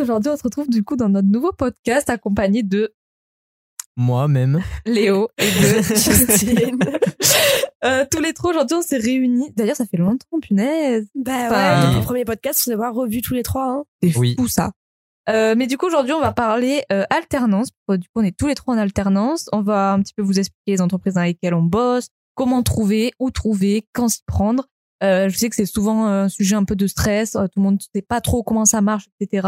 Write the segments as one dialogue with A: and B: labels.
A: aujourd'hui on se retrouve du coup dans notre nouveau podcast accompagné de
B: Moi-même.
A: Léo et de Justine. Euh, tous les trois aujourd'hui on s'est réunis. D'ailleurs ça fait longtemps, punaise.
C: Bah
A: Enfin,
C: ouais, depuis le premier podcast, on s'est revu tous les trois. Hein.
A: C'est
B: Oui.
A: fou ça. Euh, mais du coup aujourd'hui on va parler euh, alternance. Du coup on est tous les trois en alternance. On va un petit peu vous expliquer les entreprises dans lesquelles on bosse, comment trouver, où trouver, quand s'y prendre. Euh, je sais que c'est souvent un sujet un peu de stress. Tout le monde ne sait pas trop comment ça marche, etc.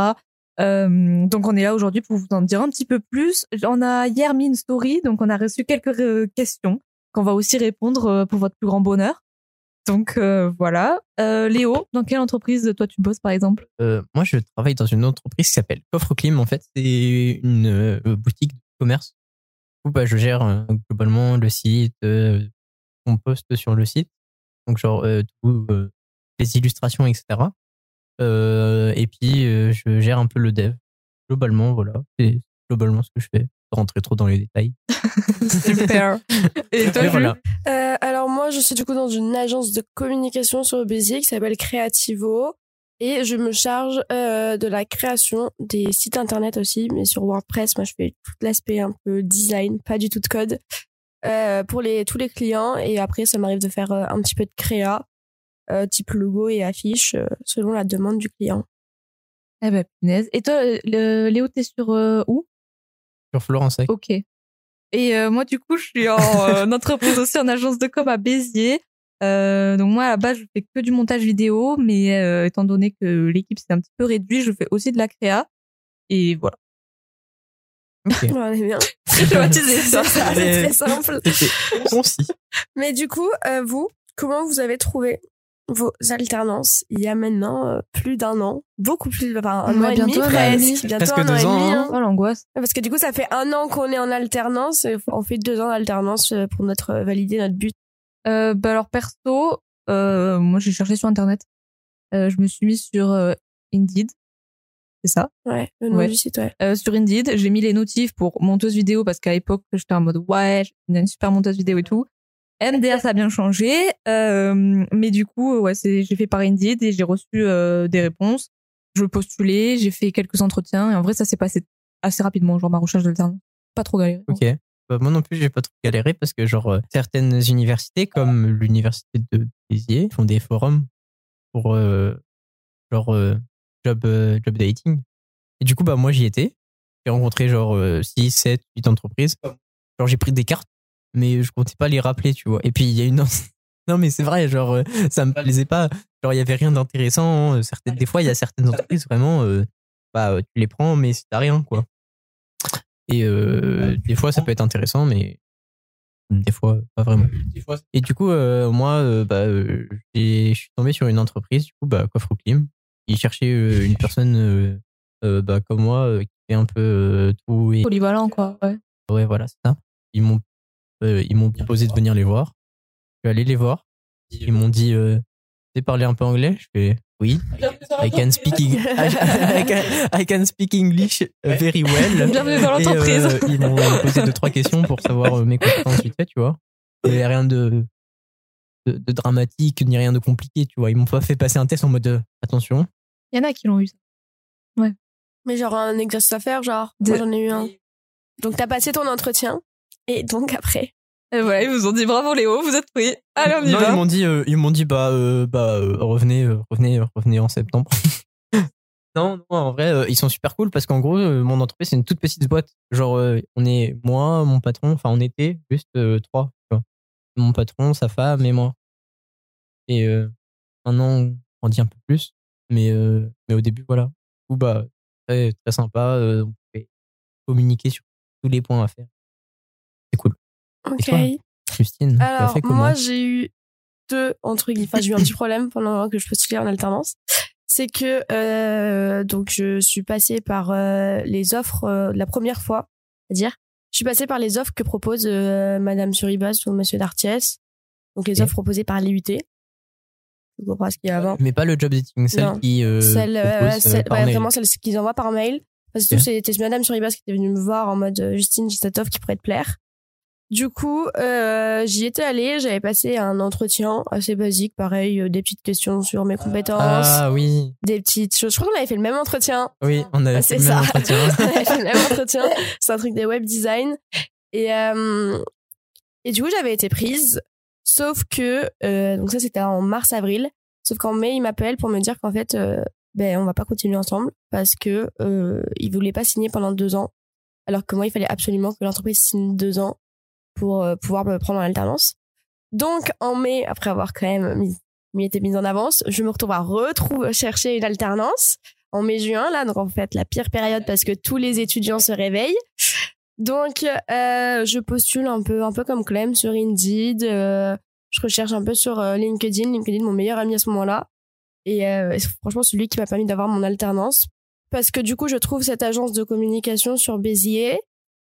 A: Euh, donc on est là aujourd'hui pour vous en dire un petit peu plus. On a hier mis une story, donc on a reçu quelques euh, questions qu'on va aussi répondre euh, pour votre plus grand bonheur. Donc voilà. Léo, dans quelle entreprise toi tu bosses par exemple?
B: Moi, je travaille dans une entreprise qui s'appelle Coffre Clim. En fait, c'est une boutique de commerce. Du coup, bah, je gère globalement le site, on poste sur le site. Donc, genre, tout, les illustrations, etc. Euh, et puis, euh, je gère un peu le dev. Globalement, voilà. C'est globalement ce que je fais. Sans rentrer trop dans les détails.
A: Super. Et toi,
B: voilà.
C: Euh, alors moi, je suis du coup dans une agence de communication sur Béziers qui s'appelle Creativo. Et je me charge euh, de la création des sites internet aussi, mais sur WordPress, moi je fais tout l'aspect un peu design, pas du tout de code, euh, pour les, tous les clients. Et après, ça m'arrive de faire un petit peu de créa, type logo et affiche, euh, selon la demande du client.
A: Eh ben, punaise. Et toi, euh, le- Léo, t'es sur euh, où?
B: Sur Florence.
A: Ok. Et euh, moi, du coup, je suis en euh, entreprise aussi en agence de com à Béziers. Euh, donc moi, à la base, je fais que du montage vidéo, mais euh, étant donné que l'équipe s'est un petit peu réduite, je fais aussi de la créa. Et voilà.
C: On est bien.
A: Ça.
C: C'est très simple.
B: Concis.
C: Mais du coup, euh, vous, comment vous avez trouvé vos alternances il y a maintenant euh, plus d'un an, beaucoup plus, enfin un
A: Ouais,
C: an et demi
A: bientôt un an et demi.
C: presque, bientôt
B: Presque
C: un an
B: deux
C: et
B: ans,
C: demi.
B: hein.
C: hein.
A: Oh, l'angoisse.
C: Parce que du coup, ça fait un an qu'on est en alternance, et on fait deux ans d'alternance euh, pour notre euh, valider notre but.
A: Euh, bah alors, perso, euh, moi, j'ai cherché sur Internet. Euh, je me suis mise sur euh, Indeed. C'est ça?
C: Ouais, le nom
A: Ouais.
C: du site, ouais.
A: Euh, sur Indeed, j'ai mis les notifs pour monteuse vidéo parce qu'à l'époque, j'étais en mode ouais, j'ai une super monteuse vidéo et tout. MDR, ça a bien changé, euh, mais du coup, ouais, j'ai fait par Indeed et j'ai reçu euh, des réponses. Je postulais, j'ai fait quelques entretiens et en vrai, ça s'est passé assez rapidement, genre ma recherche d'alternance. Pas trop galéré.
B: Ok. Bah, moi non plus, j'ai pas trop galéré parce que genre euh, certaines universités comme l'université de Béziers font des forums pour euh, genre euh, job euh, job dating. Et du coup bah moi j'y étais. J'ai rencontré genre euh, 6 7 8 entreprises. Genre j'ai pris des cartes mais je comptais pas les rappeler, tu vois. Et puis il y a une Non mais c'est vrai, genre euh, ça me plaisait pas. Genre il y avait rien d'intéressant, euh, certaines des fois il y a certaines entreprises vraiment euh, bah tu les prends mais c'est à rien quoi. Et euh, des fois, ça peut être intéressant, mais des fois, pas vraiment. Et du coup, euh, moi, euh, bah, j'ai- je suis tombé sur une entreprise, du coup, bah, Coffre Clim, qui cherchait euh, une personne euh, euh, bah, comme moi, euh, qui fait un peu euh, tout. Et,
A: Polyvalent, quoi. Ouais.
B: ouais, voilà, c'est ça. Ils m'ont euh, ils m'ont proposé de venir les voir. Je suis allé les voir. Ils m'ont dit, euh, tu sais parler un peu anglais? Je fais, oui. I can speak, I can, I can speak English very well.
A: Bienvenue dans
B: Et,
A: l'entreprise.
B: euh, ils m'ont posé deux, trois questions pour savoir euh, mes compétences vite fait, tu vois. Il n'y avait rien de, de, de dramatique, ni rien de compliqué, tu vois. Ils m'ont pas fait passer un test en mode euh, attention.
A: Il y en a qui l'ont eu. ça.
C: Mais genre un exercice à faire, genre,
A: De-
C: moi j'en ai eu un. Donc t'as passé ton entretien, et donc après.
A: Et voilà, ils vous ont dit bravo Léo, vous êtes pris. Allez, on y
B: non,
A: va.
B: ils m'ont dit, euh, ils m'ont dit, bah, euh, bah, euh, revenez, euh, revenez, euh, revenez en septembre. non, non, en vrai, euh, ils sont super cool parce qu'en gros, euh, mon entreprise, c'est une toute petite boîte. Genre, euh, on est moi, mon patron, enfin, on était juste euh, trois. Mon patron, sa femme et moi. Et euh, maintenant, on grandit un peu plus. Mais, euh, mais au début, voilà. Du coup, bah, très, très sympa. euh, on pouvait communiquer sur tous les points à faire. C'est cool.
C: Ok.
B: toi tu as
C: Alors,
B: fait
C: moi, j'ai eu deux, entre guillemets, enfin, j'ai eu un petit problème pendant que je postulais en alternance. C'est que, euh, donc, je suis passée par euh, les offres euh, la première fois, c'est-à-dire, je suis passée par les offres que propose Madame Suribas ou Monsieur Dartiès. Donc, les offres proposées par l'IUT. Je comprends ce qu'il y a avant.
B: Mais pas le job dating, celle
C: Non.
B: qui
C: celle,
B: propose,
C: celle- ouais, vraiment celle qu'ils envoient par mail. Parce que c'était Madame Suribas qui était venue me voir en mode Justine, j'ai cette offre qui pourrait te plaire. Du coup, euh, j'y étais allée, j'avais passé un entretien assez basique, pareil, euh, des petites questions sur mes compétences,
B: Ah oui,
C: des petites choses. Je crois qu'on avait fait le même entretien.
B: oui, on avait
C: Ah,
B: fait le même entretien.
C: On avait fait le même entretien. C'est un truc des web design. Et, euh, et du coup, j'avais été prise. Sauf que, euh, donc ça, c'était en mars-avril. Sauf qu'en mai, il m'appelle pour me dire qu'en fait, euh, ben, on va pas continuer ensemble parce que euh, il voulait pas signer pendant deux ans. Alors que moi, il fallait absolument que l'entreprise signe deux ans pour euh, pouvoir me prendre en alternance. Donc, en mai, après avoir quand même mis, mis été mise en avance, je me retrouve à retrouver, chercher une alternance en mai-juin, là, donc en fait, la pire période parce que tous les étudiants se réveillent. Donc, euh, je postule un peu, un peu comme Clem sur Indeed. euh, je recherche un peu sur euh, LinkedIn. LinkedIn, mon meilleur ami à ce moment-là. Et euh, franchement, celui qui m'a permis d'avoir mon alternance. Parce que du coup, je trouve cette agence de communication sur Béziers.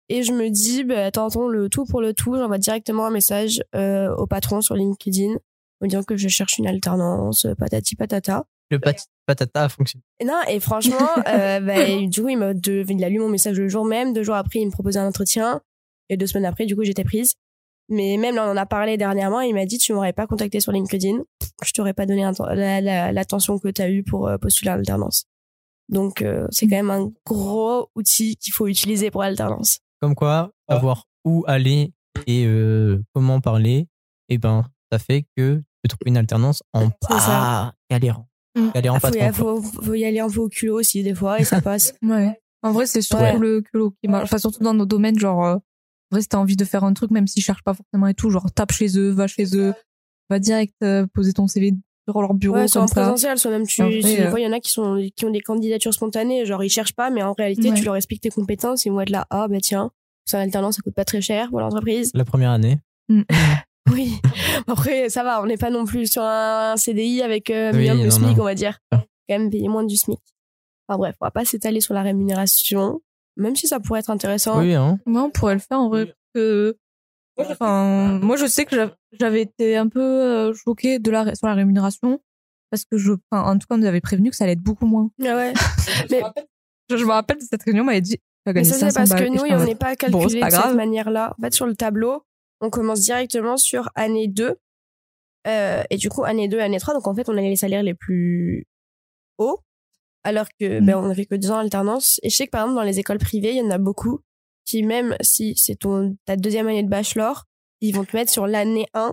C: Et je me dis, bah, tentons le tout pour le tout. J'envoie directement un message euh, au patron sur LinkedIn me disant que je cherche une alternance, patati patata.
B: Le pat- patata a fonctionné.
C: Non, et franchement, euh, bah, du coup, il, m'a de- il a lu mon message le jour même. Deux jours après, il me proposait un entretien. Et deux semaines après, du coup, j'étais prise. Mais même là, on en a parlé dernièrement. Il m'a dit, tu m'aurais pas contacté sur LinkedIn. Je t'aurais pas donné l'attention que tu as eue pour euh, postuler à l'alternance. Donc, euh, c'est quand même un gros outil qu'il faut utiliser pour l'alternance.
B: Comme quoi, savoir où aller et euh, comment parler, et ben, ça fait que tu trouves une alternance en pas galérant.
A: Mm.
B: Galérant
C: Ah,
B: pas
C: faut, y,
B: trop.
C: faut, faut y aller un peu au culot aussi, des fois, et ça passe.
A: Ouais. En vrai, c'est surtout
C: Ouais.
A: le culot qui marche. Enfin, surtout dans nos domaines, genre, euh, en vrai, si t'as envie de faire un truc, même s'ils cherchent pas forcément et tout, genre, tape chez eux, va chez eux, va direct euh, poser ton CV sur leur bureau
C: Ouais, soit en
A: ça.
C: présentiel, soit même tu,
A: En euh,
C: fois, il y en a qui sont, qui ont des candidatures spontanées, genre ils cherchent pas, mais en réalité,
A: Ouais.
C: tu leur expliques tes compétences, ils vont être là, ah, bah tiens, c'est un alternance, ça coûte pas très cher pour l'entreprise.
B: La première année.
C: Oui. Après, ça va, on n'est pas non plus sur un CDI avec euh,
B: Oui,
C: minimum de
B: non,
C: SMIC,
B: non.
C: on va dire.
B: Ah.
C: Quand même payer moins du SMIC. Enfin bref, on va pas s'étaler sur la rémunération, même si ça pourrait être intéressant.
B: Oui, hein.
A: Moi, on pourrait le faire en vrai. que- Enfin, moi, je sais que j'avais été un peu euh, choquée de la, sur la rémunération parce que je, enfin, en tout cas, on nous avait prévenu que ça allait être beaucoup moins.
C: Ah ouais. mais,
A: Je, je me rappelle de cette réunion, on m'avait dit,
C: mais ça, c'est
A: 500
C: parce que nous, on n'est pas calculé
A: pas
C: de cette manière-là. En fait, sur le tableau, on commence directement sur année 2. Euh, et du coup, année 2, année 3. Donc, en fait, on a les salaires les plus hauts. Alors que,
A: Mm.
C: ben, on n'avait que deux ans d'alternance. Et je sais que, par exemple, dans les écoles privées, il y en a beaucoup qui, même si c'est ton, ta deuxième année de bachelor, ils vont te mettre sur l'année 1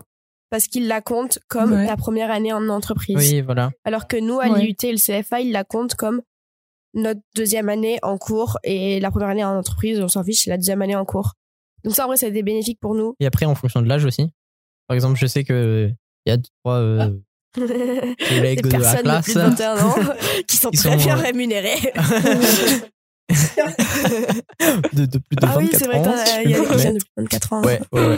C: parce qu'ils la comptent comme
A: Ouais.
C: ta première année en entreprise.
B: Oui, voilà.
C: Alors que nous, à
A: Ouais.
C: l'IUT et le CFA, ils la comptent comme notre deuxième année en cours et la première année en entreprise, on s'en fiche, c'est la deuxième année en cours. Donc ça, en vrai, ça a été bénéfique pour nous.
B: Et après, en fonction de l'âge aussi. Par exemple, je sais que il y a deux, trois euh, collègues
C: Des
B: de la classe
C: plus de 21 ans qui sont
B: Qui
C: très
B: sont,
C: bien
B: euh,
C: rémunérées.
B: de, de plus de 24
C: ah oui, c'est vrai qu'il y a des de plus de 24 ans.
B: Ouais, ouais, ouais.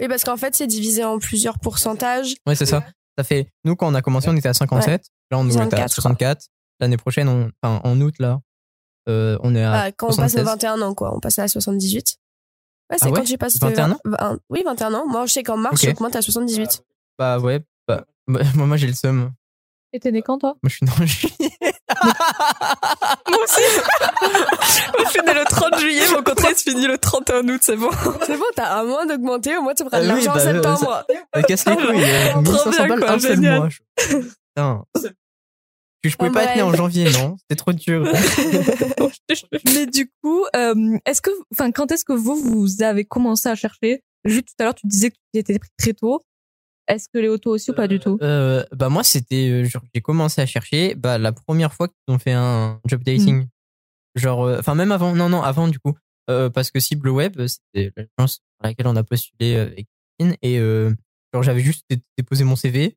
C: Oui, parce qu'en fait, c'est divisé en plusieurs pourcentages.
B: Ouais, c'est ça. Ça fait, nous, quand on a commencé, on était à 57. Là, on est à
C: 64,
B: 64. L'année prochaine, on, enfin, en août, là, euh, on est à
C: Ah, quand on passe
B: 76.
C: à 21 ans, quoi. On passe à 78. Ouais, c'est
B: Ah ouais?
C: quand j'ai passé
B: 21 ans?
C: 20 Oui, 21 ans. Moi, je sais qu'en mars,
B: Ok.
C: j'augmente à 78.
B: Bah ouais, bah, bah, moi, moi j'ai le seum. Moi,
A: Et t'es né quand, toi?
B: je suis né en juillet.
A: Moi aussi. Moi, je suis né le 30 juillet, mon contrat se finit le 31 août, c'est bon.
C: C'est bon, t'as un mois d'augmenter, au moins tu feras de
B: Ah oui,
C: l'argent en
B: bah,
C: septembre.
B: Euh, Casse les couilles. euh,
A: Trop
B: 1500
A: bien,
B: balles, un seul mois. je- Putain. Que je pouvais
C: Ah,
B: pas être né en janvier, non? C'était trop dur.
A: Mais du coup, euh, est-ce que, enfin, quand est-ce que vous, vous avez commencé à chercher? Juste tout à l'heure, tu disais que tu étais pris très tôt. Est-ce que les autos aussi ou pas du tout?
B: Euh, bah moi c'était euh, genre j'ai commencé à chercher bah la première fois qu'ils ont fait un job dating genre euh, enfin même avant non non avant du coup euh, parce que cible web c'était l'agence à laquelle on a postulé euh, avec Christine et euh, genre j'avais juste dé- déposé mon CV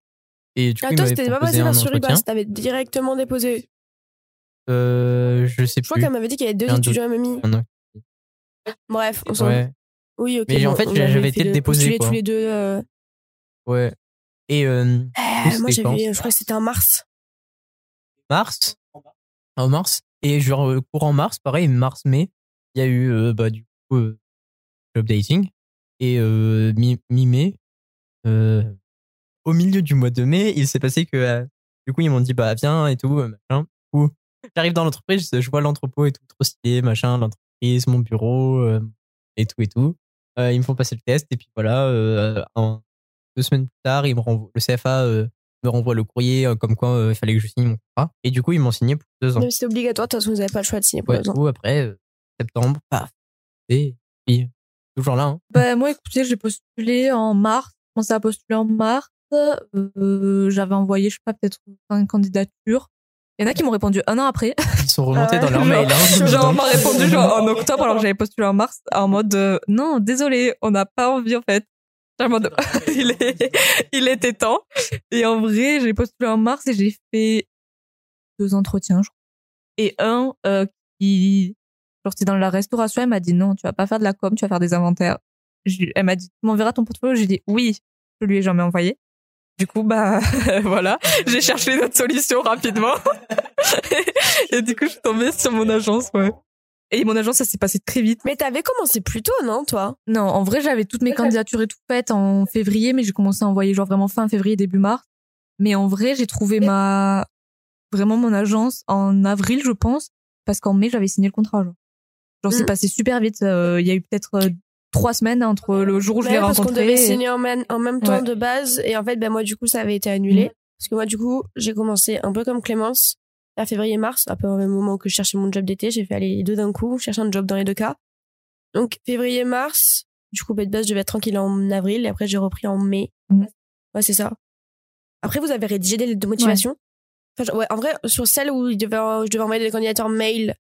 B: et du coup
C: Ah, toi, c'était pas passé par Suribas, t'avais directement déposé?
B: euh, je sais
C: Je crois
B: plus
C: qu'elle m'avait dit qu'il y avait deux
B: Un
C: étudiants MMI. Bref, on s'en
B: ouais
C: Oui, ok.
B: Mais en fait, j'avais été déposé, quoi.
C: tous les deux. euh,
B: ouais. Et euh,
C: euh, moi, j'avais, je crois que c'était en mars.
B: mars? En mars. Et genre courant mars pareil mars mai il y a eu euh, bah du coup job dating et mi- mi-mai au milieu du mois de mai il s'est passé que du coup ils m'ont dit bah viens et tout machin. Coup j'arrive dans l'entreprise je vois l'entrepôt et tout trop stylé machin l'entreprise mon bureau et tout et tout. Ils me font passer le test et puis voilà, en- deux semaines plus tard, ils me renvoient, le CFA euh, me renvoie le courrier euh, comme quoi euh, il fallait que je signe mon contrat. Et du coup, ils m'ont signé pour deux ans.
C: C'est obligatoire, de toute façon, vous n'avez pas le choix de signer pour
B: Ouais,
C: deux
B: du
C: ans.
B: coup, après, euh, septembre, paf. Et puis, toujours là. Hein.
A: Bah, moi, écoutez, j'ai postulé en mars. J'ai commencé à postuler en mars. Euh, J'avais envoyé, je sais pas, peut-être 5 candidatures. Il y en a qui m'ont répondu un an après.
B: Ils sont remontés
C: Ah ouais.
B: dans leur mail. Hein,
A: Genre, on m'a répondu genre en octobre alors que j'avais postulé en mars en mode euh, non, désolé, on n'a pas envie en fait. Mode, il, est, il était temps. Et en vrai, j'ai postulé en mars et j'ai fait deux entretiens, je crois. Et un euh, qui, genre, c'était dans la restauration, elle m'a dit non, tu vas pas faire de la com, tu vas faire des inventaires. Je- elle m'a dit, tu m'enverras ton portfolio? J'ai dit oui, je lui ai jamais envoyé. Du coup, bah voilà, j'ai cherché une autre solution rapidement. et du coup, je suis tombée sur mon agence, ouais. Et mon agence, ça s'est passé très vite.
C: Mais t'avais commencé plus tôt, non, toi?
A: Non, en vrai, j'avais toutes mes candidatures et tout faites en février, mais j'ai commencé à envoyer genre vraiment fin février, début mars. Mais en vrai, j'ai trouvé ma vraiment mon agence en avril, je pense, parce qu'en mai, j'avais signé le contrat. Genre, genre c'est
C: Mm.
A: passé super vite. Euh, Il y a eu peut-être euh, trois semaines entre le jour où je l'ai
C: Ouais, parce qu'on
A: rencontré.
C: devait
A: et-
C: signer en même, en même temps
A: Ouais.
C: de base. Et en fait, ben, moi, du coup, ça avait été annulé.
A: Mm.
C: Parce que moi, du coup, j'ai commencé un peu comme Clémence, à février-mars, à peu au même moment que je cherchais mon job d'été. J'ai fait aller les deux d'un coup, chercher un job dans les deux cas. Donc, février-mars, du coup, base, je devais être tranquille en avril. Et après, j'ai repris en mai.
A: Mm.
C: Ouais, c'est ça. Après, vous avez rédigé des lettres de motivation Enfin, je- ouais, en vrai, sur celle où je devais envoyer des candidatures mail,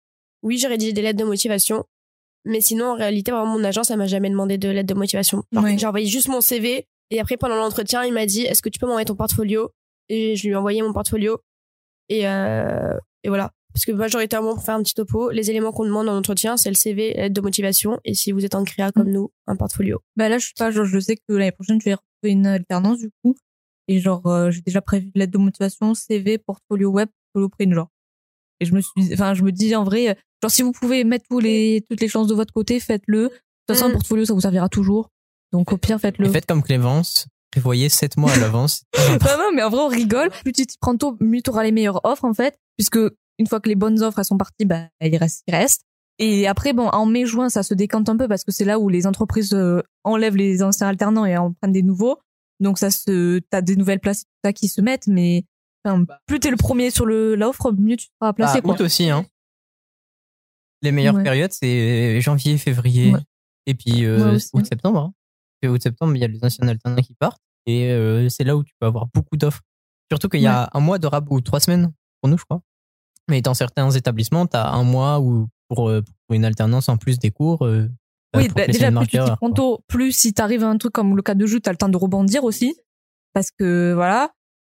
C: oui, j'ai rédigé des lettres de motivation. Mais sinon, en réalité, vraiment, mon agence, elle m'a jamais demandé de lettre de motivation.
A: Ouais.
C: J'ai envoyé juste mon CV. Et après, pendant l'entretien, il m'a dit, est-ce que tu peux m'envoyer ton portfolio? Et je lui ai envoyé mon portfolio. Et, euh, et voilà. Parce que majoritairement, pour faire un petit topo, les éléments qu'on demande en entretien, c'est le CV, la lettre de motivation. Et si vous êtes en créa comme nous, un portfolio.
A: Bah là, je sais pas, genre, je sais que l'année prochaine, je vais retrouver une alternance, du coup. Et genre, euh, j'ai déjà prévu lettre de motivation, CV, portfolio web, portfolio print, genre. Et je me suis, enfin, je me dis, en vrai, genre, si vous pouvez mettre tous les, toutes les chances de votre côté, faites-le. De toute façon,
C: Mm.
A: un portfolio, ça vous servira toujours. Donc, au pire, faites-le.
B: Et faites comme Clémence, prévoyez 7 mois à l'avance.
A: non, non, mais en vrai, on rigole. Plus tu t'y prends tôt, mieux tu auras les meilleures offres, en fait. Puisque, une fois que les bonnes offres, elles sont parties, bah, il reste, il reste. Et après, bon, en mai, juin, ça se décante un peu parce que c'est là où les entreprises euh, enlèvent les anciens alternants et en prennent des nouveaux. Donc, ça se, t'as des nouvelles places tout ça qui se mettent, mais, enfin, plus t'es le premier sur le, l'offre, mieux tu seras placé,
B: Bah,
A: quoi.
B: août aussi, hein. Les meilleures
A: Ouais.
B: périodes, c'est janvier, février,
A: Ouais.
B: et puis euh,
A: Ouais, aussi.
B: Et Août-septembre, il y a les anciens alternants qui partent, et euh, c'est là où tu peux avoir beaucoup d'offres. Surtout qu'il y a un mois de rab ou trois semaines pour nous, je crois. Mais dans certains établissements, tu as un mois où pour, euh, pour une alternance en plus des cours. euh,
A: Oui, bah, déjà, plus tu t'y
B: marqueur,
A: prends
B: quoi.
A: tôt, plus si t'arrives à un truc comme le cas de jeu, t'as le temps de rebondir aussi. Parce que, voilà.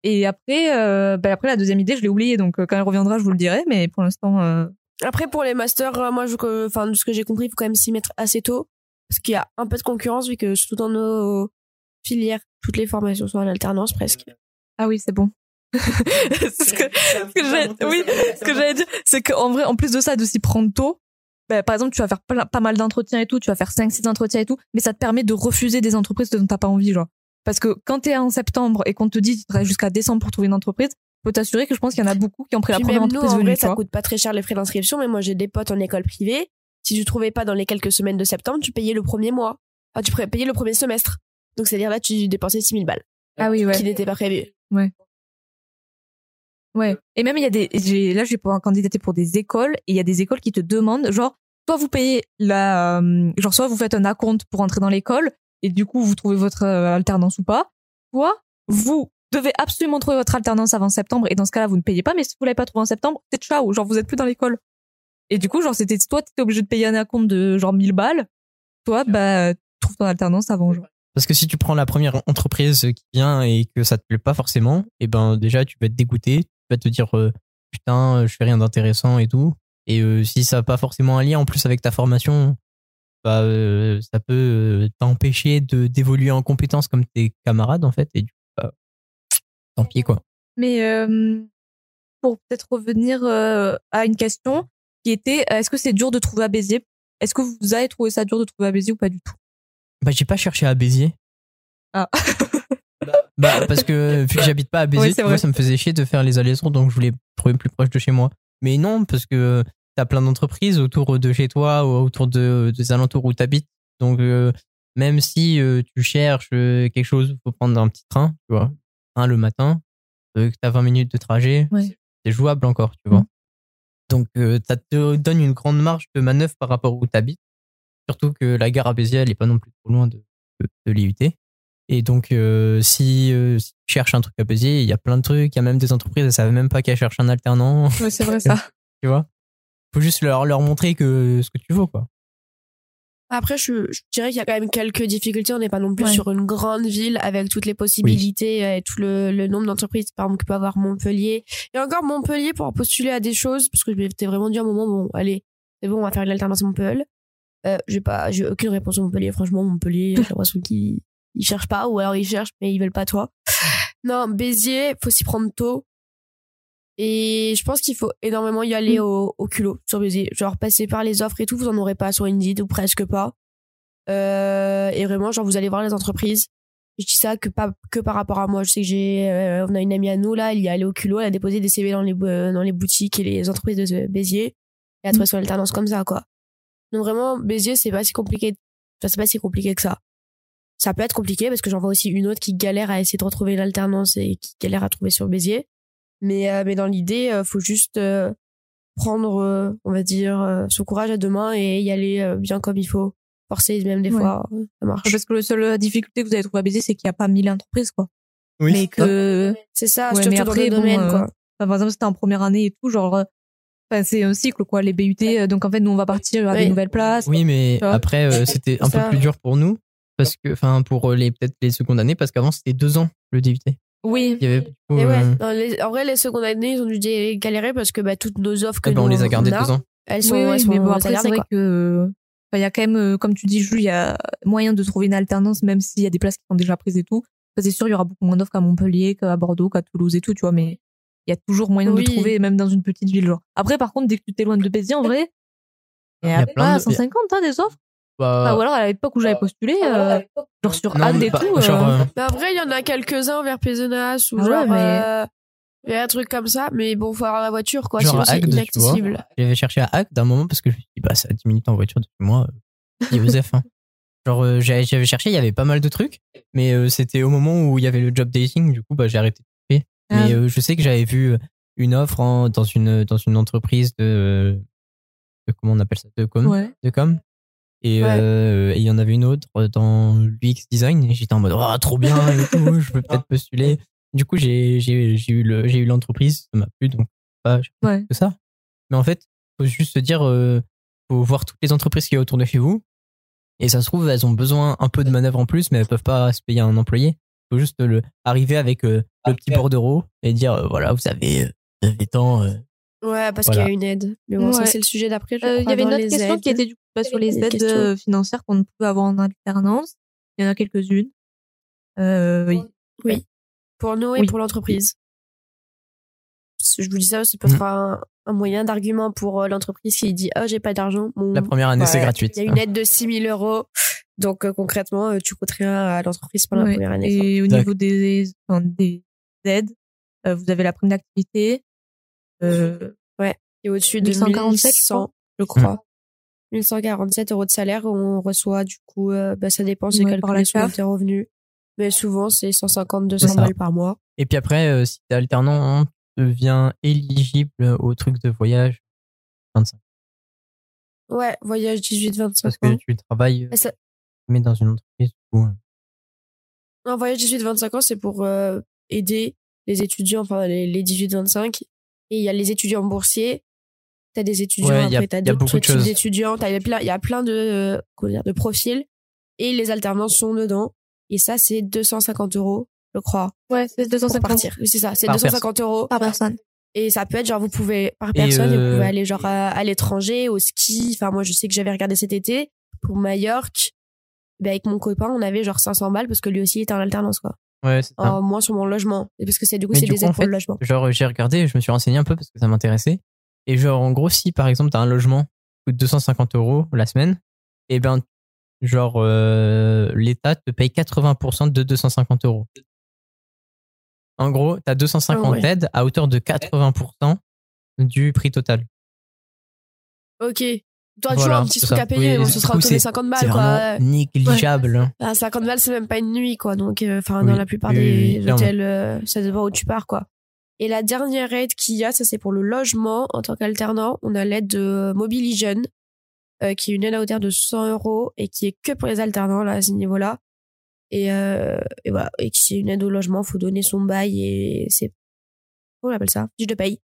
A: Et après, euh, bah, après, la deuxième idée, je l'ai oubliée. Donc, quand elle reviendra, je vous le dirai. Mais pour l'instant, euh,
C: Après, pour les masters, moi, je, enfin, de ce que j'ai compris, il faut quand même s'y mettre assez tôt. Parce qu'il y a un peu de concurrence, vu que surtout dans nos filières, toutes les formations sont en alternance presque.
A: ah oui, c'est bon. ce que, que oui, ce que j'allais dire, c'est qu'en vrai, en plus de ça, de s'y prendre tôt, bah, par exemple, tu vas faire pas mal d'entretiens et tout, tu vas faire 5-6 entretiens et tout, mais ça te permet de refuser des entreprises dont t'as pas envie, genre. Parce que quand t'es en septembre et qu'on te dit tu jusqu'à décembre pour trouver une entreprise, faut t'assurer que je pense qu'il y en a beaucoup qui ont pris la
C: Puis
A: première
C: même nous,
A: entreprise
C: en
A: venue,
C: vrai, ça coûte pas très cher les frais d'inscription, mais moi, j'ai des potes en école privée. Si tu trouvais pas dans les quelques semaines de septembre, tu payais le premier mois. Enfin, tu payer le premier semestre. Donc, c'est-à-dire là, tu dépensais 6000 balles.
A: Ah oui, ouais.
C: Qui n'était pas prévu.
A: Ouais. Et même il y a des, j'ai, là j'ai pour candidater pour des écoles et il y a des écoles qui te demandent, genre, soit vous payez la, euh, genre soit vous faites un acompte pour entrer dans l'école et du coup vous trouvez votre euh, alternance ou pas, soit vous devez absolument trouver votre alternance avant septembre et dans ce cas-là vous ne payez pas, mais si vous l'avez pas trouvé en septembre, c'est ciao, genre vous êtes plus dans l'école. Et du coup genre c'était, toi t'étais obligé de payer un acompte de genre 1000 balles, toi bah trouve ton alternance avant genre.
B: Parce que si tu prends la première entreprise qui vient et que ça te plaît pas forcément, et ben déjà tu vas être dégoûté, tu vas te dire euh, putain je fais rien d'intéressant et tout. Et euh, si ça n'a pas forcément un lien en plus avec ta formation, bah euh, ça peut euh, t'empêcher de d'évoluer en compétences comme tes camarades en fait. Et du coup, bah, tant pis quoi.
A: Mais euh, pour peut-être revenir euh, à une question qui était euh, est-ce que c'est dur de trouver à Béziers? Est-ce que vous avez trouvé ça dur de trouver à Béziers ou pas du tout?
B: Bah j'ai pas cherché à Béziers.
A: Ah.
B: Bah parce que vu que j'habite pas à Béziers,
A: Oui,
B: ça me faisait chier de faire les allers-retours, donc je voulais trouver plus proche de chez moi. Mais non, parce que t'as plein d'entreprises autour de chez toi ou autour de, des alentours où t'habites. Donc euh, même si euh, tu cherches euh, quelque chose, il faut prendre un petit train, tu vois, un le matin, que tu as 20 minutes de trajet,
A: Ouais.
B: c'est jouable encore, tu vois.
A: Mm.
B: Donc, euh, ça te donne une grande marge de manœuvre par rapport où tu habites. Surtout que la gare à Béziers, elle est pas non plus trop loin de, de, de l'IUT. Et donc, euh, si, euh, si tu cherches un truc à Béziers, il y a plein de trucs. Il y a même des entreprises, elles savent même pas qu'elles cherchent un alternant,
A: Ouais, c'est vrai ça.
B: tu vois? Faut juste leur, leur montrer que ce que tu veux, quoi.
C: Après, je, je dirais qu'il y a quand même quelques difficultés. On n'est pas non plus
A: Ouais.
C: sur une grande ville avec toutes les possibilités euh, et tout le, le nombre d'entreprises, par exemple, que peut avoir Montpellier. Et encore Montpellier pour postuler à des choses, parce que je m'étais vraiment dit à un moment, bon, allez, c'est bon, on va faire une alternance Montpellier. Euh, j'ai pas, j'ai aucune réponse à Montpellier. Franchement, Montpellier, j'ai l'impression qu'ils ils cherchent pas, ou alors ils cherchent, mais ils veulent pas toi. Non, Béziers, faut s'y prendre tôt. Et je pense qu'il faut énormément y aller au, au culot sur Béziers. Genre passer par les offres et tout, vous en aurez pas sur Indeed ou presque pas. Euh, et vraiment, genre vous allez voir les entreprises. Je dis ça que pas que par rapport à moi. Je sais que j'ai, euh, on a une amie à nous là, elle y est allée au culot, elle a déposé des CV dans les euh, dans les boutiques et les entreprises de Béziers. Et elle a trouvé son alternance comme ça quoi. Donc vraiment, Béziers c'est pas si compliqué. Enfin, c'est pas si compliqué que ça. Ça peut être compliqué parce que j'en vois aussi une autre qui galère à essayer de retrouver une alternance et qui galère à trouver sur Béziers. Mais, euh, mais dans l'idée, euh, faut juste euh, prendre, euh, on va dire, euh, son courage à deux mains et y aller euh, bien comme il faut. Forcer même des
A: Ouais.
C: fois, ça marche.
A: Parce que la seule difficulté que vous avez trouvé à Béziers, c'est qu'il n'y a pas mille entreprises, quoi.
B: Oui.
A: mais que,
C: C'est ça,
A: Ouais,
C: surtout
A: mais
C: dans
A: après,
C: le
A: bon,
C: domaine,
A: euh,
C: quoi.
A: enfin, par exemple, c'était en première année et tout, genre, enfin, c'est un cycle, quoi, les BUT. Donc, en fait, nous, on va partir à
C: Oui.
A: des nouvelles places.
B: Oui, mais après, euh, c'était un peu plus dur pour nous. Parce que, enfin, pour les, peut-être les secondes années, parce qu'avant, c'était deux ans, le DUT.
A: Oui.
B: Il y avait, du coup,
C: Et ouais,
B: euh,
C: les- en vrai, les secondes années, ils ont dû galérer parce que bah, toutes nos offres que
B: eh ben, on
C: nous,
B: les a gardées deux ans.
C: elles sont,
A: oui, oui,
C: elles sont
A: mais bon, après, c'est vrai
C: quoi.
A: que, enfin, il y a quand même, euh, comme tu dis, Jules, il y a moyen de trouver une alternance, même s'il y a des places qui sont déjà prises et tout. Enfin, c'est sûr, il y aura beaucoup moins d'offres qu'à Montpellier, qu'à Bordeaux, qu'à Toulouse et tout, tu vois, mais il y a toujours moyen
C: Oui.
A: de trouver, même dans une petite ville, genre. Après, par contre, dès que tu t'éloignes de Béziers, en vrai, il y a,
B: Il y a plein
A: pas
B: de-
A: 150, hein, des offres?
B: Bah,
A: Enfin, ou alors, à l'époque où j'avais postulé, euh, genre sur
B: non, mais
A: et
B: pas-
A: tout.
B: genre,
A: euh,
B: euh,
C: Mais après, il y en a quelques-uns vers Pézenas ou
A: Ah ouais,
C: genre,
A: mais-
C: euh, il y a un truc comme ça, mais bon, faut avoir la voiture, quoi,
B: Genre
C: sinon c'est inaccessible.
B: J'avais cherché à Hack d'un moment parce que je me suis dit, bah, c'est à 10 minutes en voiture depuis moi. euh, Joseph, hein. Genre, euh, j'avais j'avais cherché, il y avait pas mal de trucs, mais euh, c'était au moment où il y avait le job dating, du coup, bah, j'ai arrêté de taper.
A: Ah.
B: Mais euh, je sais que j'avais vu euh, une offre en- dans, une, dans une entreprise de, de- Comment on appelle ça De com.
A: ouais.
B: De com. Et
C: Ouais.
B: euh, et il y en avait une autre dans l'UX design, et j'étais en mode, oh, trop bien et tout, je peux peut-être postuler. Du coup, j'ai j'ai- j'ai eu le- j'ai eu l'entreprise, ça m'a plu, donc pas
A: Ouais.
B: que ça. Mais en fait, faut juste se dire, euh, faut voir toutes les entreprises qui y a autour de chez vous. Et ça se trouve, elles ont besoin un peu de manœuvre en plus, mais elles peuvent pas se payer un employé. Faut juste le, arriver avec euh, le petit bordereau et dire, euh, voilà, vous avez, euh, vous avez tant. euh.
C: Ouais, parce
B: Voilà.
C: qu'il y a une aide. Mais bon, ça,
A: Ouais.
C: c'est le sujet d'après.
A: Euh, Il y avait une autre question
C: aides.
A: qui était du bah, sur les aides financières qu'on pouvait avoir en alternance. Il y en a quelques-unes. Euh, oui.
C: Pour nous et
A: Oui.
C: pour l'entreprise. Je vous dis ça, c'est peut
B: Mhm.
C: être un, un moyen d'argument pour l'entreprise qui dit Oh, j'ai pas d'argent. Bon,
B: La première année, c'est
C: ouais,
B: gratuite.
C: Il y a une aide de 6 000 euros. Donc, euh, concrètement, euh, tu coûtes rien à l'entreprise pendant
A: Ouais.
C: la première année. quoi.
A: Et au niveau des, enfin, des aides, euh, vous avez la prime d'activité. Euh,
C: Et au-dessus de
A: 1147,
C: 1100, je crois. 1147 euros de salaire, on reçoit du coup, euh, bah, ça dépend, c'est
A: Ouais, par la
C: calculé tes revenus. Mais souvent, c'est 150, 200
B: ça.
C: balles par mois.
B: Et puis après, euh, si t'es alternant, on devient éligible au truc de voyage 25.
C: Ouais, voyage 18-25
B: Parce
C: ans.
B: que tu travailles,
C: ça-
B: mais dans une entreprise, euh,
C: Un voyage 18-25 ans, c'est pour euh, aider les étudiants, enfin les, les 18-25. Et il y a les étudiants boursiers. T'as des étudiants,
B: Ouais,
C: après t'as
B: il y a
C: d'autres types d'étudiants. T'as- Il y a plein, il y a plein de, euh, comment dire, de profils. Et les alternances sont dedans. Et ça, c'est 250 euros, je crois,
A: ouais, c'est
C: pour
A: 250
C: partir. Oui, c'est ça, c'est
B: Par
C: 250 euros.
A: par personne.
C: Et ça peut être genre, vous pouvez, par personne, et vous
B: euh,
C: pouvez aller genre à, à l'étranger, au ski. Enfin, moi, je sais que j'avais regardé cet été pour Majorque. Ben, avec mon copain, on avait genre 500 balles parce que lui aussi était en alternance, quoi.
B: ouais, c'est ça.
C: En moins sur mon logement. Et parce que c'est du coup, c'est des
B: coup,
C: aides
B: en
C: pour le logement.
B: Genre, j'ai regardé, je me suis renseigné un peu parce que ça m'intéressait. Et genre, en gros, si par exemple, t'as un logement qui coûte 250 euros la semaine, et ben, genre, euh, l'État te paye 80% de 250 euros. En gros, t'as 250
C: Ah ouais.
B: aides à hauteur de 80% du prix total.
C: Ok. T'auras toujours
B: Voilà,
C: un petit truc
B: ça.
C: à payer,
B: Oui,
C: bon, ce sera autour des
B: c'est-
C: 50
B: C'est
C: balles, quoi.
B: négligeable. hein.
C: Ah, 50 balles, c'est même pas une nuit, quoi. Donc, euh, enfin,
B: Oui.
C: dans la plupart
B: Oui,
C: des hôtels, euh, ça dépend où tu pars, quoi. Et la dernière aide qu'il y a, ça c'est pour le logement en tant qu'alternant. On a l'aide de Mobiligen, euh, qui est une aide à hauteur de 100 euros et qui est que pour les alternants, là, à ce niveau-là. Et, euh, et voilà. Et qui c'est une aide au logement, faut donner son bail et c'est, comment on appelle ça? Fiche de paye.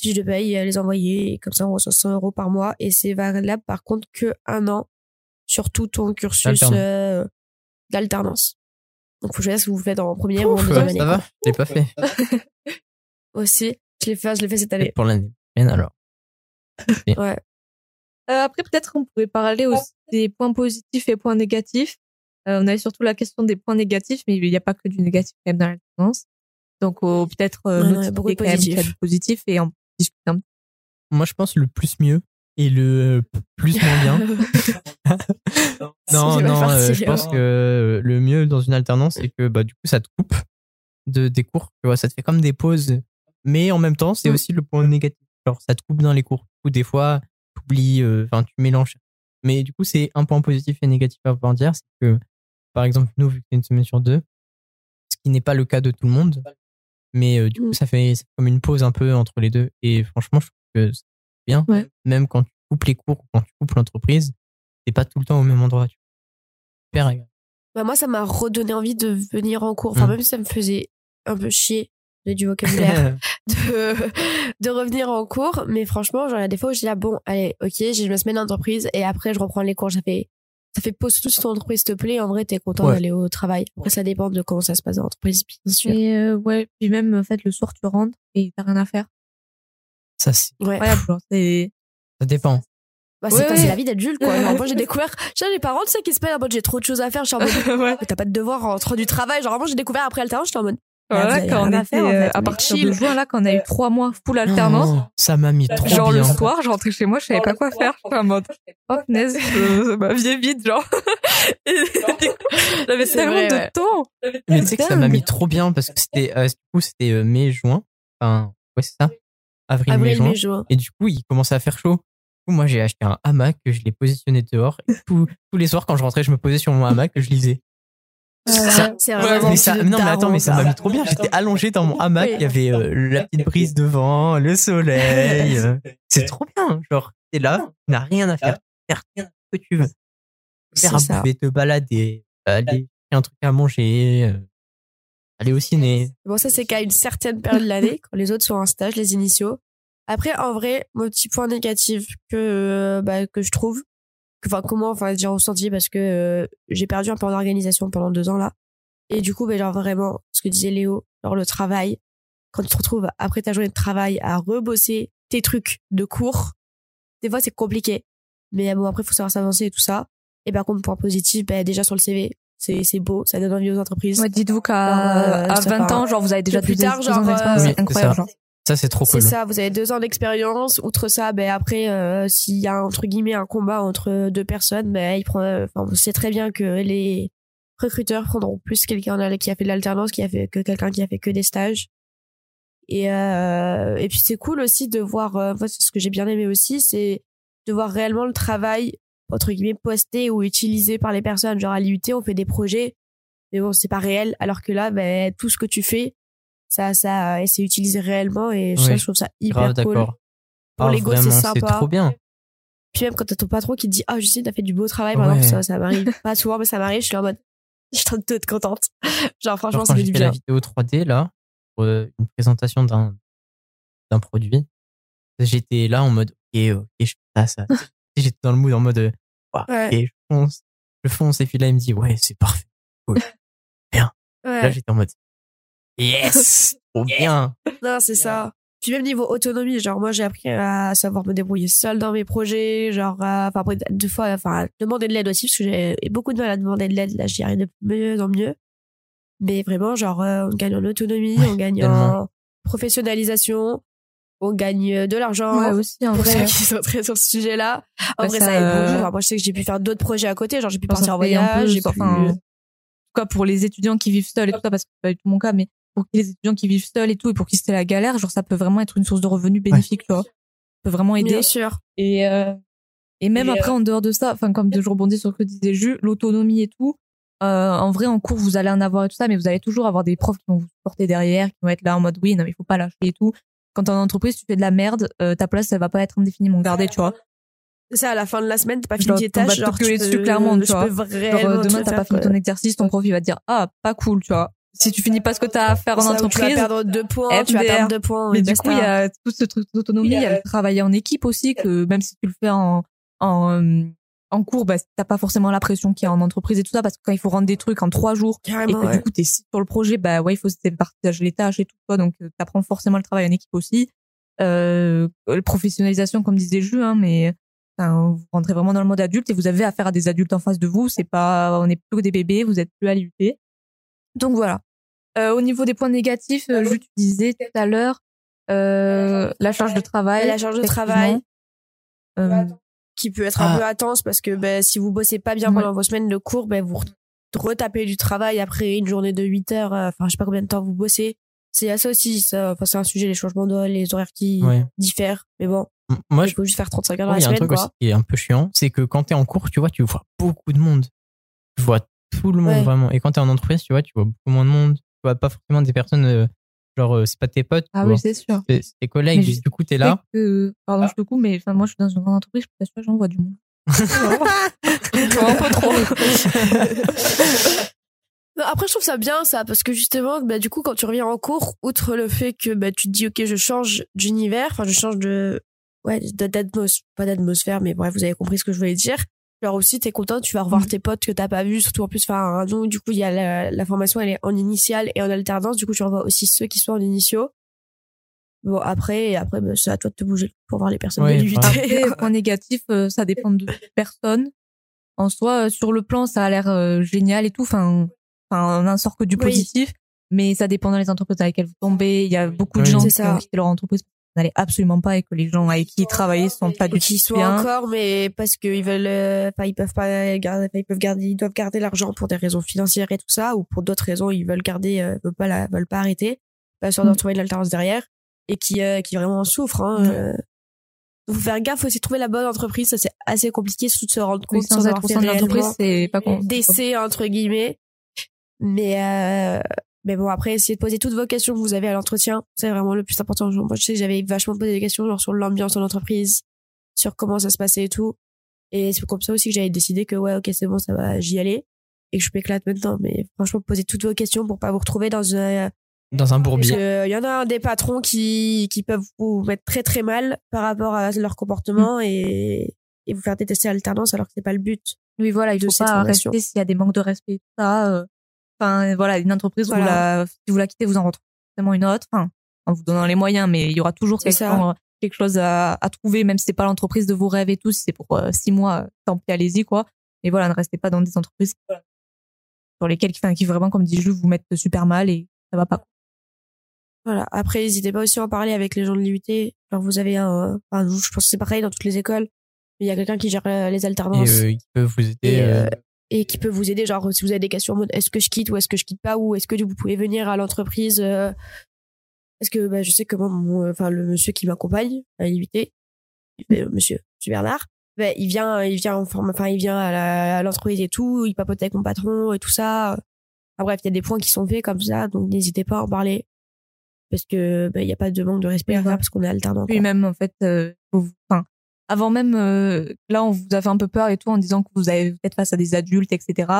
C: Fiche de paye à les envoyer. Et comme ça, on reçoit 100 euros par mois. Et c'est valable, par contre, que un an sur tout ton cursus
B: D'alternance.
C: euh, d'alternance. Donc, faut choisir si vous faites en première ou en deuxième année.
B: ça va, je l'ai pas fait.
C: Aussi, je l'ai fait, je l'ai fait cette année.
B: Pour l'année prochaine, alors.
C: Ouais.
A: Euh, après, peut-être on pourrait parler aussi des points positifs et points négatifs. Euh, on avait surtout la question des points négatifs, mais il n'y a pas que du négatif quand même dans l'alternance. Donc, oh, peut-être euh,
C: Ouais,
A: notifier
C: de
A: quand même qu'il y a
C: positifs.
A: du positif et en discuter un petit
B: Moi, je pense le plus mieux et le plus moins bien. Non, non, euh, je pense que le mieux dans une alternance, c'est que bah, du coup, ça te coupe de, des cours. Tu vois, ça te fait comme des pauses. Mais en même temps, c'est
C: Mm.
B: aussi le point négatif. Genre, ça te coupe dans les cours. Du coup, des fois, tu oublies, enfin, tu mélanges. Mais du coup, c'est un point positif et négatif à pouvoir dire. C'est que, par exemple, nous, vu que c'est une semaine sur deux, ce qui n'est pas le cas de tout le monde, mais euh, du coup,
C: Mm.
B: ça fait, ça fait comme une pause un peu entre les deux. Et franchement, je trouve que c'est bien.
A: Ouais.
B: Même quand tu coupes les cours, quand tu coupes l'entreprise, t'es pas tout le temps au même endroit. Super agréable.
C: Bah, moi, ça m'a redonné envie de venir en cours. Enfin,
B: Mm.
C: même si ça me faisait un peu chier j'ai du vocabulaire de, de revenir en cours. Mais franchement, genre, il y a des fois où je dis là, bon, allez, ok, j'ai ma semaine d'entreprise et après, je reprends les cours. Ça fait, ça fait pause, surtout si ton entreprise te plaît. En vrai, t'es content
B: Ouais.
C: d'aller au travail. Après, ça dépend de comment ça se passe dans l'entreprise, bien sûr.
A: Et euh, ouais, puis même en fait le soir tu rentres et t'as rien à faire.
B: ça, c'est-
C: Ouais.
A: Incroyable, genre c'est
B: ça dépend.
C: Bah, c'est
A: Ouais, ouais.
C: la vie d'adulte, quoi. Genre, moi, j'ai découvert, j'ai les parents, tu sais, qui se plaignent en mode j'ai trop de choses à faire. Je suis en mode,
A: ouais.
C: t'as pas de devoir en rentrant du travail. Genre, vraiment, j'ai découvert après alternance, j'étais en mode,
A: Voilà,
C: avez
A: quand on
C: à
A: était
C: en
A: euh,
C: fait,
A: à partir
C: chill.
A: de juin là, quand on a eu trois mois full alternance,
B: Oh, ça m'a mis trop
A: genre
B: bien.
A: le soir, je rentrais chez moi, je savais pas quoi faire. J'étais en mode, oh je- ma vie est vide, genre. J'avais
C: C'est
A: tellement
C: vrai,
A: de
C: ouais.
A: temps.
B: Mais tu sais que ça m'a mis trop bien parce que c'était, euh, du coup, c'était euh, mai, juin. Enfin, ouais, c'est ça. Avril, mai,
C: avril,
B: juin.
C: mai, juin.
B: Et du coup, il commençait à faire chaud. Du coup, moi, j'ai acheté un hamac que je l'ai positionné dehors. Et tous, tous les soirs, quand je rentrais, je me posais sur mon hamac je lisais. Ça-
C: C'est
B: Ouais,
C: vraiment
B: mais ça, non, mais attends, mais ça
C: ça.
B: m'a mis trop bien. J'étais allongé dans mon hamac. Il y avait euh, la petite brise devant, le soleil. euh. C'est trop bien. Genre, t'es là, tu n'as rien à faire. Faire ce que tu veux. Faire
C: ça.
B: bouffer, te balader, aller chercher un truc à manger, euh, aller au ciné.
C: Bon, ça, c'est qu'à une certaine période de l'année, quand les autres sont en stage, les initiaux. Après, en vrai, mon petit point négatif que, euh, bah, que je trouve, enfin, comment, enfin, j'ai ressenti parce que euh, j'ai perdu un peu en organisation pendant deux ans, là. Et du coup, bah, genre, vraiment, ce que disait Léo, genre, le travail, quand tu te retrouves après ta journée de travail à rebosser tes trucs de cours, des fois, c'est compliqué. Mais bon, après, faut savoir s'avancer et tout ça. Et par contre, point positif, bah, déjà sur le CV, c'est, c'est beau, ça donne envie aux entreprises.
A: Ouais, dites-vous qu'à
C: Euh,
A: à
C: ça
A: 20
C: part-
A: ans, genre vous avez déjà
C: plus tard, genre, euh,
A: incroyable. genre.
B: Ça, c'est trop
C: C'est
B: cool.
C: ça, vous avez deux ans d'expérience. Outre ça, ben après, euh, s'il y a entre guillemets un combat entre deux personnes, ben il prend. Enfin, on sait très bien que les recruteurs prendront plus quelqu'un qui a fait de l'alternance, qui a fait que quelqu'un qui a fait que des stages. Et euh, et puis c'est cool aussi de voir. Euh, moi, c'est ce que j'ai bien aimé aussi, c'est de voir réellement le travail entre guillemets posté ou utilisé par les personnes. Genre à l'IUT, on fait des projets, mais bon, c'est pas réel. Alors que là, ben tout ce que tu fais, ça, ça, c'est utilisé réellement et ça, je trouve ça hyper
B: Grave,
C: cool.
B: d'accord.
C: Pour
B: Ah,
C: l'ego, c'est sympa.
B: C'est trop bien.
C: Puis même quand t'as ton patron qui te dit, ah, je sais, t'as fait du beau travail, maintenant
B: Ouais.
C: ça, ça m'arrive pas souvent, mais ça m'arrive, je suis en mode, je suis en train de être contente. Genre, franchement,
B: j'ai
C: du
B: fait la
C: bien.
B: vidéo 3D, là, pour euh, une présentation d'un, d'un produit, j'étais là en mode, ok, ok, je fais ça, ça. j'étais dans le mood en mode, euh,
C: Ouais.
B: ok, je fonce, je fonce, et puis là, il me dit, ouais, c'est parfait. Cool. Là,
C: Ouais.
B: j'étais en mode, yes, trop bien.
C: Non, c'est ça. Puis même niveau autonomie, genre, moi, j'ai appris à savoir me débrouiller seule dans mes projets, genre, euh, enfin, après, deux fois, enfin, demander de l'aide aussi, parce que j'ai beaucoup de mal à demander de l'aide, là, j'y arrive de mieux en mieux. Mais vraiment, genre, euh, on gagne en autonomie,
B: Ouais,
C: on gagne
B: tellement.
C: en professionnalisation, on gagne de l'argent.
A: Ouais, aussi, en
C: pour
A: vrai.
C: ceux qui sont très sur ce sujet-là. En
A: Ouais,
C: vrai,
A: ça,
C: ça, aide
A: euh,
C: beaucoup. Enfin, moi, je sais que j'ai pu faire d'autres projets à côté. Genre, j'ai pu partir en
A: fait un peu,
C: voyage, j'ai pu...
A: enfin, en tout cas pour les étudiants qui vivent seuls et tout ça, parce que c'est pas du tout mon cas, mais pour les étudiants qui vivent seuls et tout, et pour qui c'était la galère, genre ça peut vraiment être une source de revenus bénéfique, tu vois. Ça peut vraiment aider.
C: Bien sûr.
A: Et, euh, Et même
C: Et,
A: après, en dehors de ça, enfin, comme je rebondis sur ce que disait Jus, l'autonomie et tout, euh, en vrai, en cours, vous allez en avoir et tout ça, mais vous allez toujours avoir des profs qui vont vous porter derrière, qui vont être là en mode oui, non, mais il faut pas lâcher et tout. Quand t'es en entreprise, tu fais de la merde, euh, ta place, elle va pas être indéfiniment gardée, tu vois.
C: C'est ça, à la fin de la semaine, t'as pas fini tes tâches.
A: te
C: Genre, tu
A: dessus,
C: peux-
A: clairement, tu
C: tu
A: vois.
C: peux
A: Genre, euh,
C: te
A: demain, t'as pas fini ton exercice, ton prof, il va te dire, ah, pas cool, tu vois. Si tu finis pas ce que t'as à faire en
C: Ça, où Tu vas
A: entreprise,
C: perdre deux points, tu vas perdre deux points.
A: mais
C: et
A: du coup, il y a tout ce truc d'autonomie, il y a le travail en équipe aussi, que même si tu le fais en, en, euh, en cours, bah, t'as pas forcément la pression qu'il y a en entreprise et tout ça, parce que quand il faut rendre des trucs en trois jours, et
C: Carrément,
A: que
C: ouais.
A: du coup t'es sur le projet bah ouais il faut se partager les tâches et tout quoi donc euh, t'apprends forcément le travail en équipe aussi euh, la professionnalisation comme disait Jules hein, mais enfin, vous rentrez vraiment dans le mode adulte et vous avez affaire à des adultes en face de vous c'est pas on n'est plus que des bébés vous êtes plus à l'IUT donc voilà euh, au niveau des points négatifs euh, Jules, tu disais tout à l'heure euh, la charge de travail
C: La charge de travail.
A: Euh,
C: qui peut être
B: Ah.
C: un peu intense parce que ben, si vous bossez pas bien
A: Ouais.
C: pendant vos semaines de cours, ben, vous re- retapez du travail après une journée de 8 heures, euh, enfin je sais pas combien de temps vous bossez. C'est ça aussi, ça, enfin, c'est un sujet, les changements d'heure, les horaires qui
B: Ouais.
C: diffèrent. Mais bon,
B: Moi, je
C: il faut juste faire 35 heures dans la
B: il y a un
C: semaine,
B: truc
C: quoi.
B: aussi qui est un peu chiant, c'est que quand t'es en cours, tu vois, tu vois beaucoup de monde. Tu vois tout le monde
C: Ouais.
B: vraiment. Et quand t'es en entreprise, tu vois, tu vois beaucoup moins de monde. Tu vois pas forcément des personnes, euh, genre, euh, c'est pas tes potes,
A: ah oui c'est sûr
B: c'est tes collègues.
A: Mais
B: du coup, t'es là.
A: Que- pardon je te coupe mais enfin moi je suis dans une grande entreprise je peux t'assurer j'en vois du monde
C: un peu trop. Après, je trouve ça bien, ça, parce que justement, bah, du coup, quand tu reviens en cours, outre le fait que bah, tu te dis, OK, je change d'univers, enfin, je change de. Ouais, d'atmosphère, pas d'atmosphère, mais bref, vous avez compris ce que je voulais dire. Alors aussi, t'es content, tu vas revoir
A: Mm.
C: tes potes que t'as pas vus, surtout en plus, enfin, nous, du coup, il y a la, la formation, elle est en initiale et en alternance, du coup, tu revois aussi ceux qui sont en initiaux. Bon, après, et après, bah, c'est à toi de te bouger pour voir les personnes l'UT.
A: Après, point négatif, euh, ça dépend de personne. En soi, euh, sur le plan, ça a l'air euh, génial et tout. Enfin, enfin, on n'en sort que du
C: Oui.
A: positif. Mais ça dépend dans les entreprises avec lesquelles vous tombez. Il y a beaucoup de
B: Oui.
A: gens qui
C: ça.
A: ont quitté leur entreprise n'allaient absolument pas et que les gens avec qui ils travaillaient sont pas du tout
C: sont
A: bien.
C: encore mais parce qu'ils veulent euh, enfin ils peuvent pas garder ils peuvent garder ils doivent garder l'argent pour des raisons financières et tout ça ou pour d'autres raisons ils veulent garder euh, veulent pas la, veulent pas arrêter pas sûr de
A: Mm.
C: retrouver de l'alternance derrière et qui euh, qui vraiment en souffrent hein, euh. Faut faire gaffe aussi trouver la bonne entreprise ça c'est assez compliqué surtout de se rendre
A: Oui,
C: compte
A: sans
C: sans
A: être
C: avoir fait
A: de l'entreprise, c'est pas con.
C: d'essai entre guillemets mais euh, mais bon après essayez de poser toutes vos questions que vous avez à l'entretien. C'est vraiment le plus important. Moi je sais que j'avais vachement posé des questions genre sur l'ambiance de l'entreprise sur comment ça se passait et tout. Et c'est comme ça aussi que j'avais décidé que ouais ok c'est bon ça va j'y allais. Et que je m'éclate maintenant. Mais franchement posez toutes vos questions pour pas vous retrouver dans un
B: Dans un
C: parce
B: bourbier.
C: que il y en a des patrons qui qui peuvent vous mettre très très mal par rapport à leur comportement et et vous faire détester l'alternance alors que c'est pas le but
A: Oui, voilà, il faut pas rester s'il y a des manques de respect et tout ça. euh, Enfin, voilà, une entreprise,
C: Voilà.
A: vous la, si vous la quittez, vous en retrouvez forcément une autre. Enfin, en vous donnant les moyens, mais il y aura toujours quelque,
C: ça.
A: quelque chose à, à trouver, même si c'est pas l'entreprise de vos rêves et tout. Si c'est pour euh, six mois, euh, tant pis, allez-y, quoi. Mais voilà, ne restez pas dans des entreprises qui, voilà, sur lesquelles, enfin, qui vraiment, comme dit Jules, vous mettent super mal et ça va pas.
C: Voilà. Après, n'hésitez pas aussi à en parler avec les gens de l'IUT. Genre, vous avez un, enfin, je pense que c'est pareil dans toutes les écoles. Mais il y a quelqu'un qui gère euh, les
B: Et
C: alternances
B: euh, ils peuvent vous aider.
C: Et,
B: euh,
C: euh, et qui peut vous aider. Genre, si vous avez des questions en mode est-ce que je quitte ou est-ce que je quitte pas ou est-ce que vous pouvez venir à l'entreprise, euh, parce que, bah, je sais que moi, mon, enfin, le monsieur qui m'accompagne à l'IUT, euh, monsieur, monsieur Bernard, bah, il vient, il vient en forme, enfin, il vient à l'entreprise et tout, il papote avec mon patron et tout ça. Enfin, bref, il y a des points qui sont faits comme ça, donc n'hésitez pas à en parler. Parce que, bah, il y a pas de manque de respect
A: Oui,
C: à faire parce qu'on est alternant.
A: Puis
C: quoi.
A: même, en fait, euh, vous- enfin, avant même, euh, là, on vous a fait un peu peur et tout en disant que vous avez peut-être face à des adultes, etc.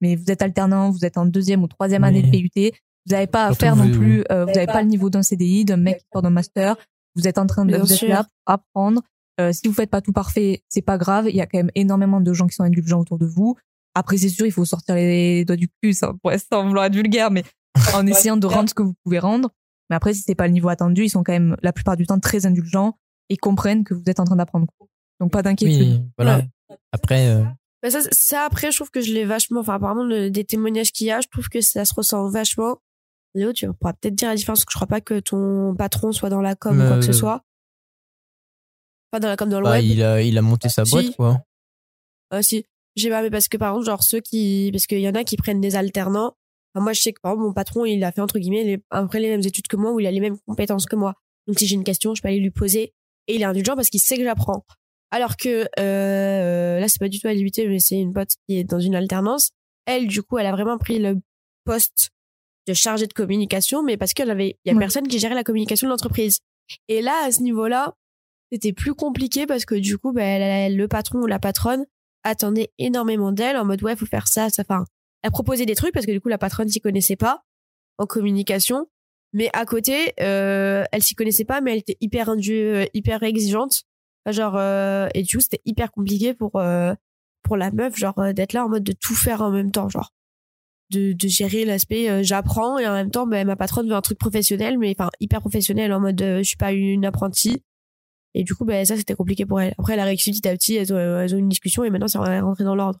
A: Mais vous êtes alternant, vous êtes en deuxième ou troisième année de. PUT. Vous n'avez pas à faire
B: vous-
A: non plus, euh, vous n'avez pas le niveau d'un CDI, d'un mec qui sort d'un master. Vous êtes en train de, vous êtes là pour apprendre. Euh, si vous faites pas tout parfait, c'est pas grave. Il y a quand même énormément de gens qui sont indulgents autour de vous. Après, c'est sûr, il faut sortir les doigts du cul, ça, pour sans vouloir être vulgaire, mais en essayant de rendre ce que vous pouvez rendre. Mais après, si c'est pas le niveau attendu, ils sont quand même la plupart du temps très indulgents et comprennent que vous êtes en train d'apprendre. Donc pas d'inquiétude.
B: oui, voilà. Après, euh,
C: Bah, ça, ça, après, je trouve que je l'ai vachement, enfin, apparemment, le- des témoignages qu'il y a, je trouve que ça se ressent vachement. Léo, tu pourras peut-être dire la différence, parce que je crois pas que ton patron soit dans la com ou quoi que ce
B: Euh,
C: soit. Pas dans la com, dans le
B: bah,
C: web.
B: il, a, il a monté sa
C: Si.
B: boîte, quoi.
C: Ah, si. J'ai pas, mais parce que par exemple, genre ceux qui, parce qu'il y en a qui prennent des alternants. Enfin, moi, je sais que par exemple, mon patron, il a fait entre guillemets les, après les mêmes études que moi, ou il a les mêmes compétences que moi. Donc, si j'ai une question, je peux aller lui poser. Et il est indulgent parce qu'il sait que j'apprends. Alors que euh, là, c'est pas du tout à l'IUT, mais c'est une pote qui est dans une alternance. Elle, du coup, elle a vraiment pris le poste de chargée de communication, mais parce qu'elle avait, il y a
A: Ouais.
C: personne qui gérait la communication de l'entreprise. Et là, à ce niveau-là, c'était plus compliqué parce que du coup, elle- elle- le patron ou la patronne attendait énormément d'elle en mode ouais, faut faire ça, ça. Enfin, elle proposait des trucs parce que du coup, la patronne s'y connaissait pas en communication. Mais à côté, euh, elle s'y connaissait pas, mais elle était hyper indu- hyper exigeante. Genre, euh, et du coup, c'était hyper compliqué pour, euh, pour la meuf, genre, euh, d'être là en mode de tout faire en même temps, genre. De, de gérer l'aspect euh, j'apprends et en même temps, ben, ma patronne veut un truc professionnel, mais enfin, hyper professionnel en mode euh, je suis pas une apprentie. Et du coup, ben, ça, c'était compliqué pour elle. Après, elle a réussi petit à petit, elles ont, elles ont une discussion et maintenant, c'est rentré dans l'ordre.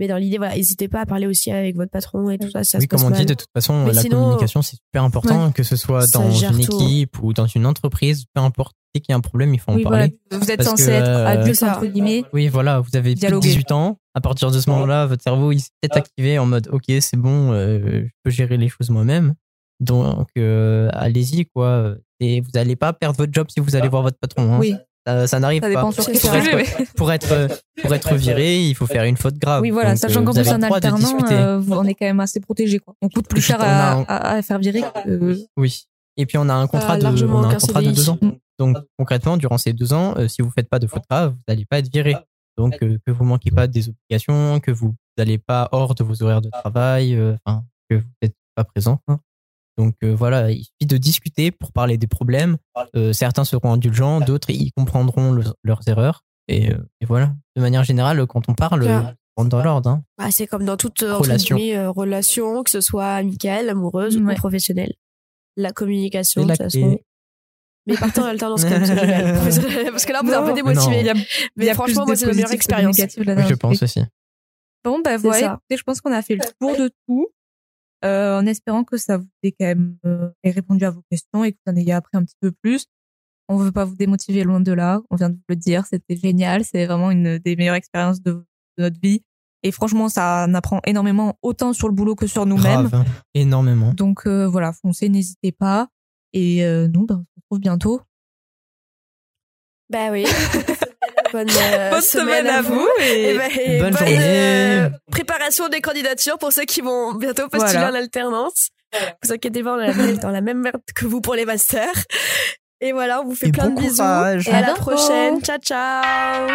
C: Mais dans l'idée, voilà, n'hésitez pas à parler aussi avec votre patron et tout ça, ça
B: oui,
C: se passe
B: comme on dit, de toute façon,
C: Mais
B: la
C: sinon-
B: communication, c'est super important, que ce soit dans une
C: tout.
B: équipe ou dans une entreprise, peu importe. Dès qu'il y a un problème, il faut en
A: Oui, voilà.
B: parler.
A: Vous êtes censé
B: que,
A: être
B: euh,
A: adulte, entre guillemets.
B: Oui, voilà, vous avez
A: Dialoguer.
B: 18 ans. À partir de ce moment-là, votre cerveau, il s'est peut-être activé en mode, OK, c'est bon, euh, je peux gérer les choses moi-même. Donc, euh, allez-y, quoi. Et vous n'allez pas perdre votre job si vous allez voir votre patron. hein.
A: Oui,
B: Ça, ça n'arrive
A: ça
B: pas.
A: dépend sur sujet. mais-
B: Pour être, pour être viré, il faut faire une faute grave.
A: Oui, voilà,
B: Donc,
A: sachant qu'en plus, un
B: de
A: alternant, euh, on est quand même assez protégé, quoi. On coûte plus cher à,
B: un-
A: à, à faire virer que.
B: Oui. Et puis on a un contrat, de,
C: largement
B: on a un contrat de deux ans. Donc concrètement, durant ces deux ans, euh, si vous faites pas de faute grave, vous n'allez pas être viré. Donc euh, que vous manquez pas des obligations, que vous n'allez pas hors de vos horaires de travail, euh, enfin que vous n'êtes pas présent. Donc euh, voilà, il suffit de discuter pour parler des problèmes. Euh, certains seront indulgents, d'autres ils comprendront le- leurs erreurs. Et, euh, et voilà. De manière générale, quand on parle, on rentre dans l'ordre. hein.
C: Ah, c'est comme dans toute
B: Relation.
C: euh, relation, que ce soit amicale, amoureuse
A: Ouais.
C: ou professionnelle. La communication, de
B: la
C: toute façon. Mais partez en alternance c'est génial. Parce que là, vous êtes un peu démotivé.
A: Il y a, il y
C: Mais
A: a
C: franchement, moi, c'est la meilleure expérience.
B: Oui, je pense aussi.
A: Bon, bah voilà,
C: ça.
A: écoutez, je pense qu'on a fait le tour de tout. Euh, en espérant que ça vous ait quand même euh, répondu à vos questions et que vous en ayez appris un petit peu plus. On veut pas vous démotiver loin de là. On vient de vous le dire, c'était génial. C'est vraiment une des meilleures expériences de, de notre vie. Et franchement, ça en apprend énormément, autant sur le boulot que sur nous-mêmes.
B: Grave, énormément.
A: Donc euh, voilà, foncez, n'hésitez pas. Et euh, nous, ben, on se retrouve bientôt.
C: Bah oui. Bonne, euh,
A: Bonne semaine à vous
C: Et, bah, et
B: Bonne
C: bonne
B: journée.
C: euh, préparation des candidatures pour ceux qui vont bientôt postuler
A: Voilà.
C: en alternance. Vous inquiétez pas, on est dans la- même merde que vous pour les masters. Et voilà, on vous fait
B: Et
C: plein
B: bon
C: de bisous.
B: courage.
C: Et à,
A: À
C: la prochaine. Ciao, ciao.